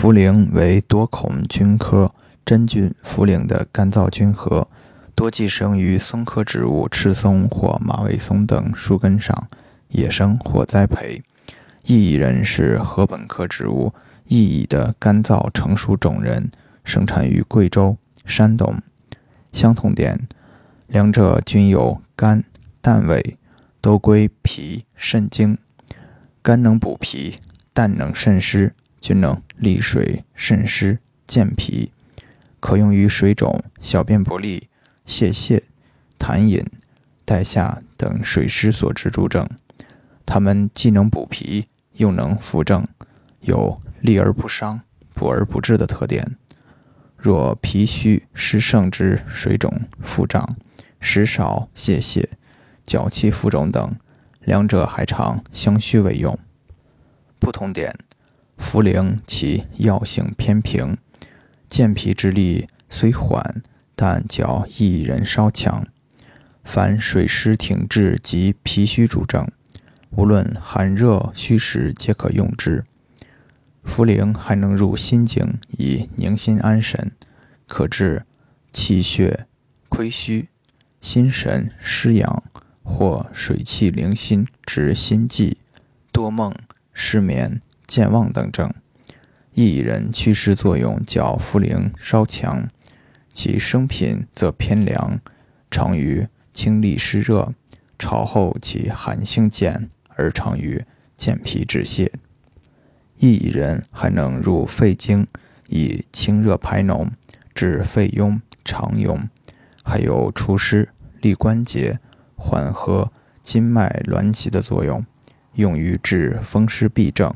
茯苓为多孔菌科真菌茯苓的干燥菌核，多寄生于松科植物赤松或马尾松等树根上，野生或栽培。薏苡仁是禾本科植物薏苡的干燥成熟种仁，生产于贵州、山东。相同点，两者均有肝、胆味，都归脾、肾经。肝能补脾，胆能渗湿，均能利水渗湿、健脾，可用于水肿、小便不利、泄泻、痰饮、带下等水湿所致诸症。它们既能补脾，又能扶正，有利而不伤、补而不滞的特点。若脾虚湿盛之水肿、腹胀、食少泄泻、脚气浮肿等，两者还常相须为用。不同点：茯苓其药性偏平，健脾之力虽缓，但较薏仁稍强。凡水湿停滞及脾虚主症，无论寒热虚实，皆可用之。茯苓还能入心经，以宁心安神，可治气血亏虚、心神失养或水气凌心之心悸、多梦、失眠、健忘等症。薏仁祛湿作用较茯苓稍强，其生品则偏凉，常于清利湿热，炒后其寒性减，而常于健脾止泻。薏苡仁还能入肺经，以清热排脓，治肺痈、肠痈，还有除湿、利关节、缓和筋脉挛急的作用，用于治风湿痹症。